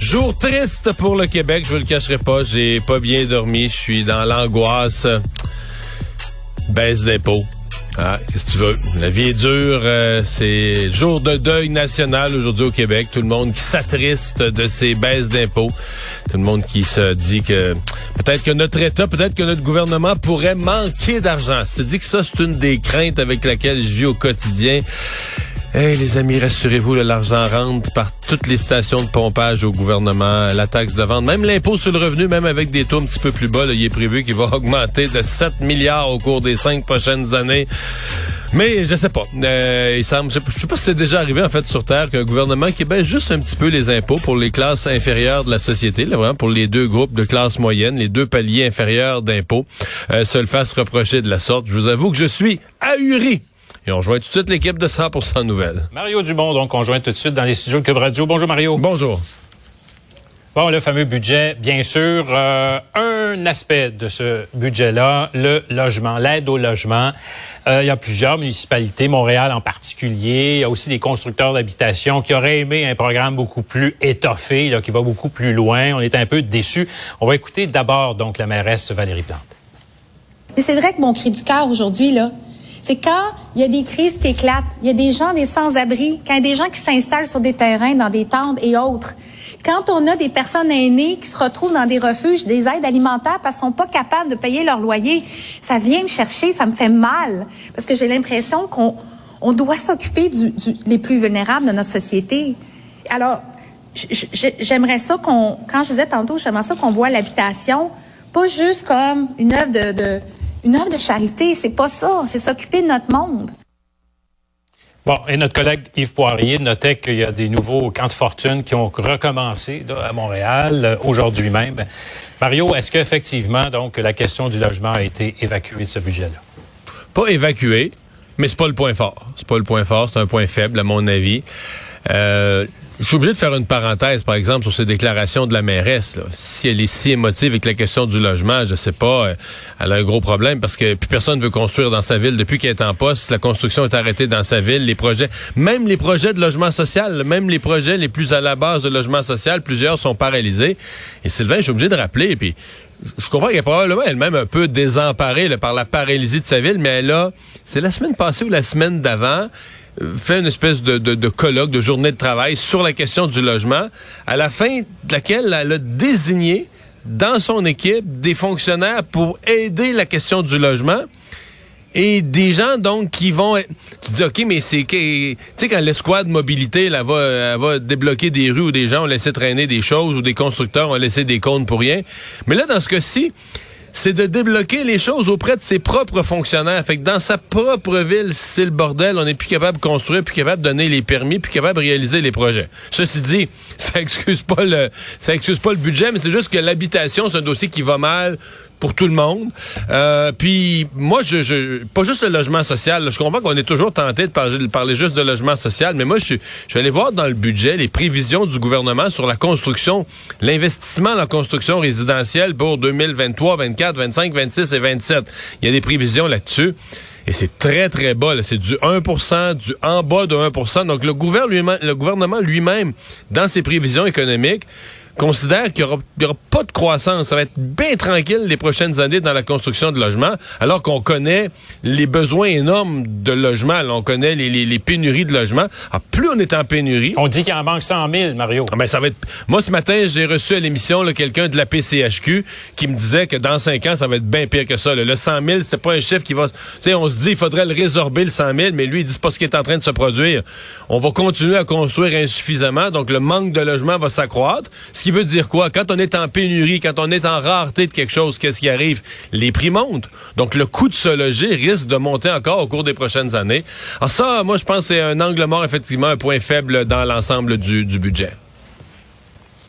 Jour triste pour le Québec, je vous le cacherai pas, j'ai pas bien dormi, je suis dans l'angoisse. Baisse d'impôts. Ah, qu'est-ce que tu veux? La vie est dure. euh, c'est jour de deuil national aujourd'hui au Québec. Tout le monde qui s'attriste de ces baisses d'impôts. Tout le monde qui se dit que peut-être que notre État, peut-être que notre gouvernement pourrait manquer d'argent. C'est dit que ça, c'est une des craintes avec laquelle je vis au quotidien. Hey, les amis, rassurez-vous, l'argent rentre par toutes les stations de pompage au gouvernement, la taxe de vente, même l'impôt sur le revenu, même avec des taux un petit peu plus bas, là, il est prévu qu'il va augmenter de 7 milliards au cours des cinq prochaines années. Mais je sais pas. Euh, il semble, je sais pas si c'est déjà arrivé en fait sur Terre qu'un gouvernement qui baisse juste un petit peu les impôts pour les classes inférieures de la société, là, vraiment pour les deux groupes de classe moyenne, les deux paliers inférieurs d'impôts, euh, se le fasse reprocher de la sorte. Je vous avoue que je suis ahuri. Et on rejoint tout de suite l'équipe de 100% Nouvelles. Mario Dumont, donc, on joint tout de suite dans les studios de Cube Radio. Bonjour, Mario. Bonjour. Bon, le fameux budget, bien sûr. euh, un aspect de ce budget-là, le logement, l'aide au logement. Euh, il y a plusieurs municipalités, Montréal en particulier. Il y a aussi des constructeurs d'habitation qui auraient aimé un programme beaucoup plus étoffé, là, qui va beaucoup plus loin. On est un peu déçus. On va écouter d'abord, donc, la mairesse Valérie Plante. Mais c'est vrai que mon cri du cœur aujourd'hui, là, c'est quand il y a des crises qui éclatent, il y a des gens, des sans-abri, quand il y a des gens qui s'installent sur des terrains, dans des tentes et autres. Quand on a des personnes aînées qui se retrouvent dans des refuges, des aides alimentaires parce qu'ils sont pas capables de payer leur loyer, ça vient me chercher, ça me fait mal. Parce que j'ai l'impression qu'on on doit s'occuper du, les plus vulnérables de notre société. Alors, j'aimerais ça qu'on, quand je disais tantôt, j'aimerais ça qu'on voit l'habitation pas juste comme une œuvre de une œuvre de charité. C'est pas ça. C'est s'occuper de notre monde. Bon, et notre collègue Yves Poirier notait qu'il y a des nouveaux camps de fortune qui ont recommencé là, à Montréal euh, aujourd'hui même. Mario, est-ce qu'effectivement, donc, la question du logement a été évacuée de ce budget-là? Pas évacué, mais c'est pas le point fort. C'est pas le point fort, c'est un point faible à mon avis. Euh, je suis obligé de faire une parenthèse, par exemple, sur ces déclarations de la mairesse. Là. Si elle est si émotive avec la question du logement, je sais pas, euh, elle a un gros problème parce que plus personne veut construire dans sa ville. Depuis qu'elle est en poste, la construction est arrêtée dans sa ville. Les projets, même les projets de logement social, même les projets les plus à la base de logement social, plusieurs sont paralysés. Et Sylvain, je suis obligé de rappeler, puis je comprends qu'elle est probablement elle-même un peu désemparée là, par la paralysie de sa ville, mais elle a, c'est la semaine passée ou la semaine d'avant, fait une espèce de, de, colloque, de journée de travail sur la question du logement, à la fin de laquelle elle a désigné dans son équipe des fonctionnaires pour aider la question du logement. Et des gens, donc, qui vont... Tu dis, OK, mais c'est... Tu sais, quand l'escouade mobilité, là, va, elle va débloquer des rues où des gens ont laissé traîner des choses, ou des constructeurs ont laissé des comptes pour rien. Mais là, dans ce cas-ci, c'est de débloquer les choses auprès de ses propres fonctionnaires. Fait que dans sa propre ville, c'est le bordel. On n'est plus capable de construire, plus capable de donner les permis, plus capable de réaliser les projets. Ceci dit, ça excuse pas le, ça excuse pas le budget, mais c'est juste que l'habitation, c'est un dossier qui va mal pour tout le monde. Euh, puis moi, je, je, pas juste le logement social. là. Je comprends qu'on est toujours tenté de parler, juste de logement social, mais moi, je, je vais aller voir dans le budget les prévisions du gouvernement sur la construction, l'investissement dans la construction résidentielle pour 2023, 24, 25, 26 et 27. Il y a des prévisions là-dessus. Et c'est très, très bas. C'est du 1% du en bas de 1% Donc, le gouvernement lui-même, dans ses prévisions économiques, considère qu'il n'y aura, aura pas de croissance. Ça va être bien tranquille les prochaines années dans la construction de logements, alors qu'on connaît les besoins énormes de logements. Là, on connaît les, les- les pénuries de logements. Alors, plus on est en pénurie, On dit qu'il en manque 100 000, Mario. ah ben, ça va être. Moi, ce matin, j'ai reçu à l'émission là, quelqu'un de la PCHQ qui me disait que dans cinq ans, ça va être bien pire que ça. là. Le 100 000, c'était pas un chiffre qui va. Tu sais, on se dit, il faudrait le résorber le 100 000, mais lui, il dit c'est pas ce qui est en train de se produire. On va continuer à construire insuffisamment, donc le manque de logement va s'accroître. Ce qui veut dire quoi? Quand on est en pénurie, quand on est en rareté de quelque chose, qu'est-ce qui arrive? Les prix montent. Donc le coût de se loger risque de monter encore au cours des prochaines années. Alors ça, moi, je pense que c'est un angle mort, effectivement, un point faible dans l'ensemble du budget.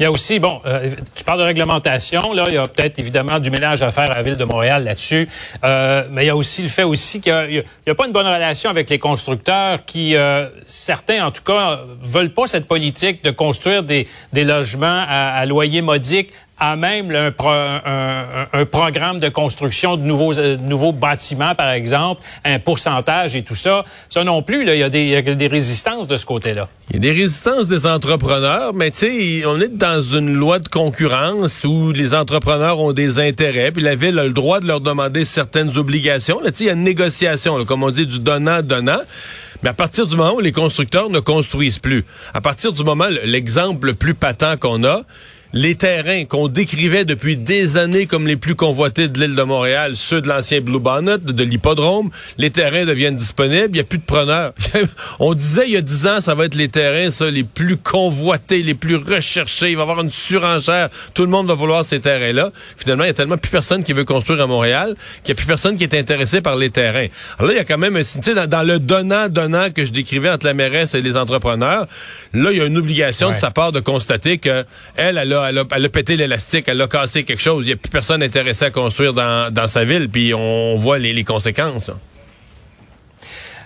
Il y a aussi, bon, euh, tu parles de réglementation, là, il y a peut-être évidemment du ménage à faire à la ville de Montréal là-dessus, euh, mais il y a aussi le fait aussi qu'il n'y a, pas une bonne relation avec les constructeurs qui, euh, certains en tout cas, veulent pas cette politique de construire des, des logements à, à loyer modique à même un, programme de construction de nouveaux, euh, bâtiments, par exemple, un pourcentage et tout ça. Ça non plus, il, y a des, il y a des résistances de ce côté-là. Il y a des résistances des entrepreneurs, mais tu sais, on est dans une loi de concurrence où les entrepreneurs ont des intérêts, puis la ville a le droit de leur demander certaines obligations. Là, il y a une négociation, comme on dit, du donnant-donnant. Mais à partir du moment où les constructeurs ne construisent plus, à partir du moment, l'exemple le plus patent qu'on a, les terrains qu'on décrivait depuis des années comme les plus convoités de l'île de Montréal, ceux de l'ancien Blue Bonnet, de l'hippodrome, les terrains deviennent disponibles, il n'y a plus de preneurs. On disait il y a dix ans, ça va être les terrains, ça, les plus convoités, les plus recherchés, il va y avoir une surenchère, tout le monde va vouloir ces terrains-là. Finalement, il y a tellement plus personne qui veut construire à Montréal qu'il n'y a plus personne qui est intéressé par les terrains. Alors là, il y a quand même, tu sais, dans, dans, le donnant-donnant que je décrivais entre la mairesse et les entrepreneurs, là, il y a une obligation de sa part de constater que elle, elle a elle a, pété l'élastique, elle a cassé quelque chose. Il n'y a plus personne intéressé à construire dans, sa ville, puis on voit les, conséquences.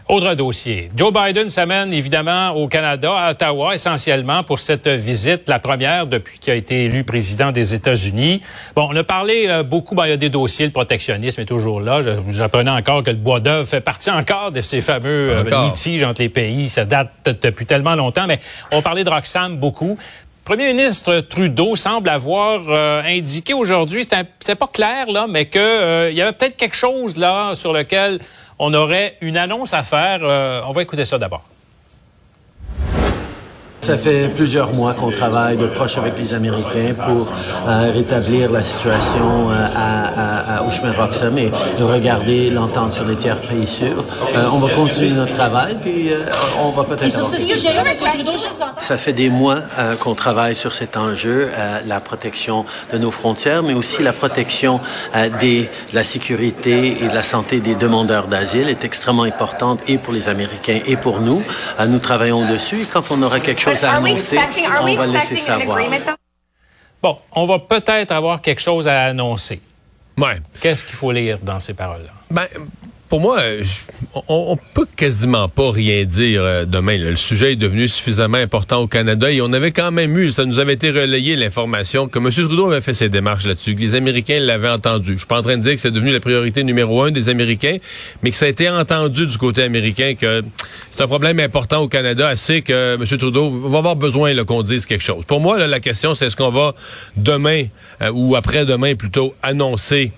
Autre dossier. Joe Biden s'amène évidemment au Canada, à Ottawa, essentiellement pour cette visite, la première depuis qu'il a été élu président des États-Unis. Bon, on a parlé euh, beaucoup, ben, il y a des dossiers, le protectionnisme est toujours là. J'apprenais encore que le bois d'œuvre fait partie encore de ces fameux euh, litiges entre les pays. Ça date depuis tellement longtemps, mais on parlait de Roxham beaucoup. Premier ministre Trudeau semble avoir euh, indiqué aujourd'hui, c'était pas clair là, mais que euh, y avait peut-être quelque chose là sur lequel on aurait une annonce à faire. Euh, on va écouter ça d'abord. Ça fait plusieurs mois qu'on travaille de proche avec les Américains pour euh, rétablir la situation euh, à, à, à roxham et de regarder l'entente sur les tiers pays sûrs. Euh, on va continuer notre travail, puis on va peut-être... Ça fait des mois qu'on travaille sur cet enjeu, la protection de nos frontières, mais aussi la protection des, de la sécurité et de la santé des demandeurs d'asile est extrêmement importante et pour les Américains et pour nous. nous travaillons dessus et quand on aura quelque chose on va laisser savoir. Bon, on va peut-être avoir quelque chose à annoncer. Ouais. Qu'est-ce qu'il faut lire dans ces paroles-là? Ben, pour moi, on, on, peut quasiment pas rien dire euh, demain. Le sujet est devenu suffisamment important au Canada et on avait quand même eu, ça nous avait été relayé l'information que M. Trudeau avait fait ses démarches là-dessus, que les Américains l'avaient entendu. Je suis pas en train de dire que c'est devenu la priorité numéro un des Américains, mais que ça a été entendu du côté américain que c'est un problème important au Canada, assez que M. Trudeau va avoir besoin qu'on dise quelque chose. Pour moi, la question, c'est est-ce qu'on va demain euh, ou après-demain plutôt annoncer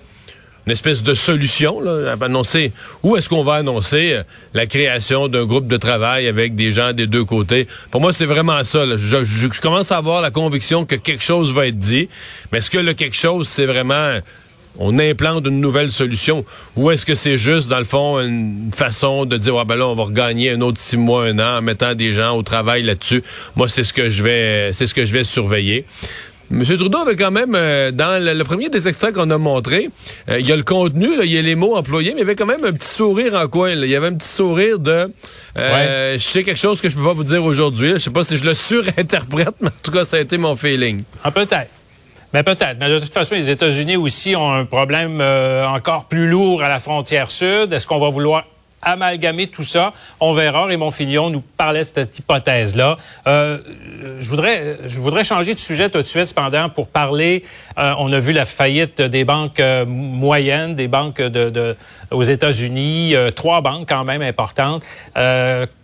une espèce de solution, là, à annoncer où est-ce qu'on va annoncer euh, la création d'un groupe de travail avec des gens des deux côtés. Pour moi, c'est vraiment ça. Je, commence à avoir la conviction que quelque chose va être dit, mais est-ce que le quelque chose, c'est vraiment on implante une nouvelle solution? Ou est-ce que c'est juste, dans le fond, une façon de dire, ah ben là, on va regagner un autre six mois, un an en mettant des gens au travail là-dessus? Moi, c'est ce que je vais, c'est ce que je vais surveiller. M. Trudeau avait quand même, euh, dans le, premier des extraits qu'on a montré, euh, il y a le contenu, il y a les mots employés, mais il y avait quand même un petit sourire en coin. Il y avait un petit sourire de euh, je sais quelque chose que je peux pas vous dire aujourd'hui. Je sais pas si je le surinterprète, mais en tout cas, ça a été mon feeling. Ah, peut-être. Mais peut-être. Mais de toute façon, les États-Unis aussi ont un problème encore plus lourd à la frontière sud. Est-ce qu'on va vouloir amalgamer tout ça. On verra. Raymond Fillon nous parlait de cette hypothèse-là. Euh, je voudrais, je voudrais changer de sujet tout de suite, cependant, pour parler. Euh, on a vu la faillite des banques euh, moyennes, des banques de, de aux États-Unis, euh, trois banques quand même importantes,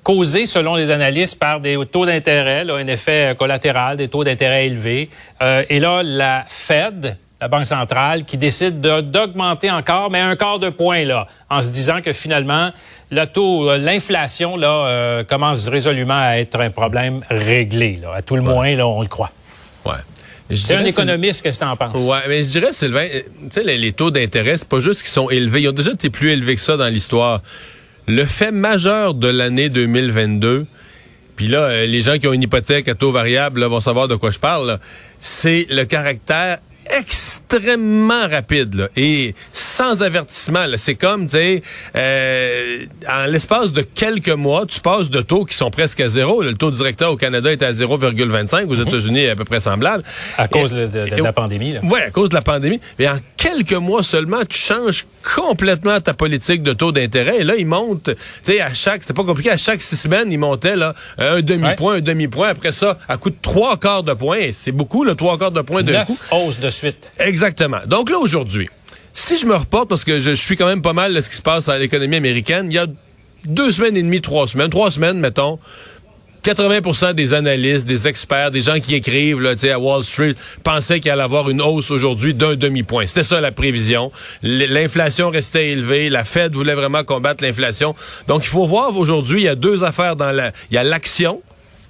causées, selon les analystes, par des taux d'intérêt, un effet collatéral, des taux d'intérêt élevés. et là, la Fed la Banque centrale, qui décide d'augmenter encore, mais un quart de point, là, en se disant que finalement, le taux, euh, l'inflation, là, euh, commence résolument à être un problème réglé, là. À tout le moins, là, on le croit. Ouais. C'est un économiste, qu'est-ce que tu en penses? Ouais, mais je dirais, Sylvain, euh, tu sais, les, taux d'intérêt, c'est pas juste qu'ils sont élevés. Ils ont déjà été plus élevés que ça dans l'histoire. Le fait majeur de l'année 2022, puis là, les gens qui ont une hypothèque à taux variable vont savoir de quoi je parle, c'est le caractère extrêmement rapide là, et sans avertissement. C'est comme, tu sais, euh, en l'espace de quelques mois, tu passes de taux qui sont presque à zéro. Le taux directeur au Canada est à 0,25, aux mhm. États-Unis à peu près semblable. À cause de, la pandémie. Oui, à cause de la pandémie. Mais en quelques mois seulement, tu changes complètement ta politique de taux d'intérêt. Et là, il monte, tu sais, à chaque, c'était pas compliqué, à chaque six semaines, il montait là un demi-point, un demi-point. Après ça, à coup de trois quarts de point, c'est beaucoup, le trois quarts de point de coup. hausse de Exactement. Donc là, aujourd'hui, si je me reporte, parce que je, suis quand même pas mal de ce qui se passe à l'économie américaine, il y a deux semaines et demie, trois semaines, trois semaines, mettons, 80% des analystes, des experts, des gens qui écrivent à Wall Street pensaient qu'il allait avoir une hausse aujourd'hui d'un demi-point. C'était ça la prévision. L'inflation restait élevée. La Fed voulait vraiment combattre l'inflation. Donc, il faut voir aujourd'hui, il y a deux affaires dans la... Il y a l'action,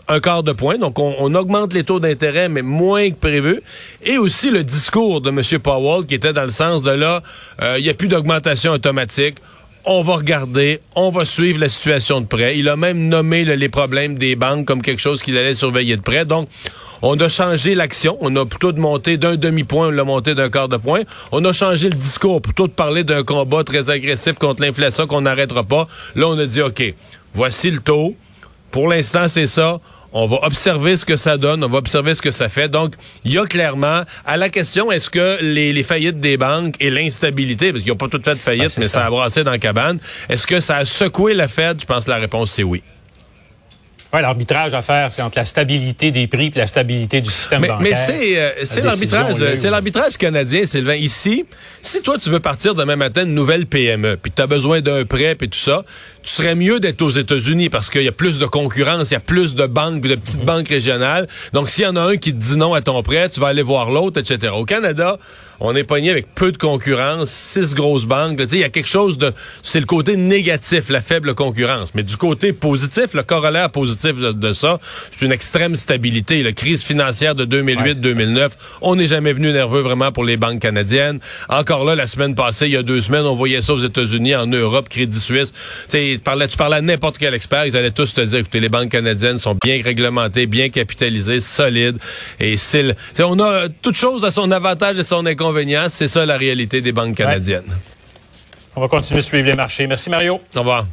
un quart de point. Donc, on, augmente les taux d'intérêt, mais moins que prévu. Et aussi le discours de M. Powell qui était dans le sens de là, euh, il n'y a plus d'augmentation automatique on va regarder, on va suivre la situation de près. Il a même nommé les problèmes des banques comme quelque chose qu'il allait surveiller de près. Donc, on a changé l'action. On a plutôt de monter d'un demi-point, on l'a monté d'un quart de point. On a changé le discours. Plutôt de parler d'un combat très agressif contre l'inflation qu'on n'arrêtera pas. Là, on a dit, OK, voici le taux. Pour l'instant, c'est ça. On va observer ce que ça donne, on va observer ce que ça fait. Donc, il y a clairement, à la question, est-ce que les, faillites des banques et l'instabilité, parce qu'ils n'ont pas toutes fait de faillite, ah, mais ça. ça a brassé dans la cabane, est-ce que ça a secoué la Fed? Je pense que la réponse, c'est oui. Ouais, l'arbitrage à faire, c'est entre la stabilité des prix et la stabilité du système mais, bancaire. Mais c'est euh, c'est l'arbitrage, c'est l'arbitrage canadien, Sylvain. Ici, si toi tu veux partir demain matin une nouvelle PME, puis tu as besoin d'un prêt puis tout ça, tu serais mieux d'être aux États-Unis parce qu'il y a plus de concurrence, il y a plus de banques, de petites mhm. banques régionales. Donc s'il y en a un qui te dit non à ton prêt, tu vas aller voir l'autre, etc. Au Canada, on est pogné avec peu de concurrence, six grosses banques. Il y a quelque chose de... C'est le côté négatif, la faible concurrence. Mais du côté positif, le corollaire positif de, ça, c'est une extrême stabilité. La crise financière de 2008-2009, on n'est jamais venu nerveux vraiment pour les banques canadiennes. Encore là, la semaine passée, il y a deux semaines, on voyait ça aux États-Unis, en Europe, Crédit Suisse. Tu parlais, tu parlais à n'importe quel expert, ils allaient tous te dire, écoutez, les banques canadiennes sont bien réglementées, bien capitalisées, solides. Et c'est... On a toute chose à son avantage et son inconvénient c'est ça la réalité des banques canadiennes. On va continuer de suivre les marchés. Merci Mario. Au revoir.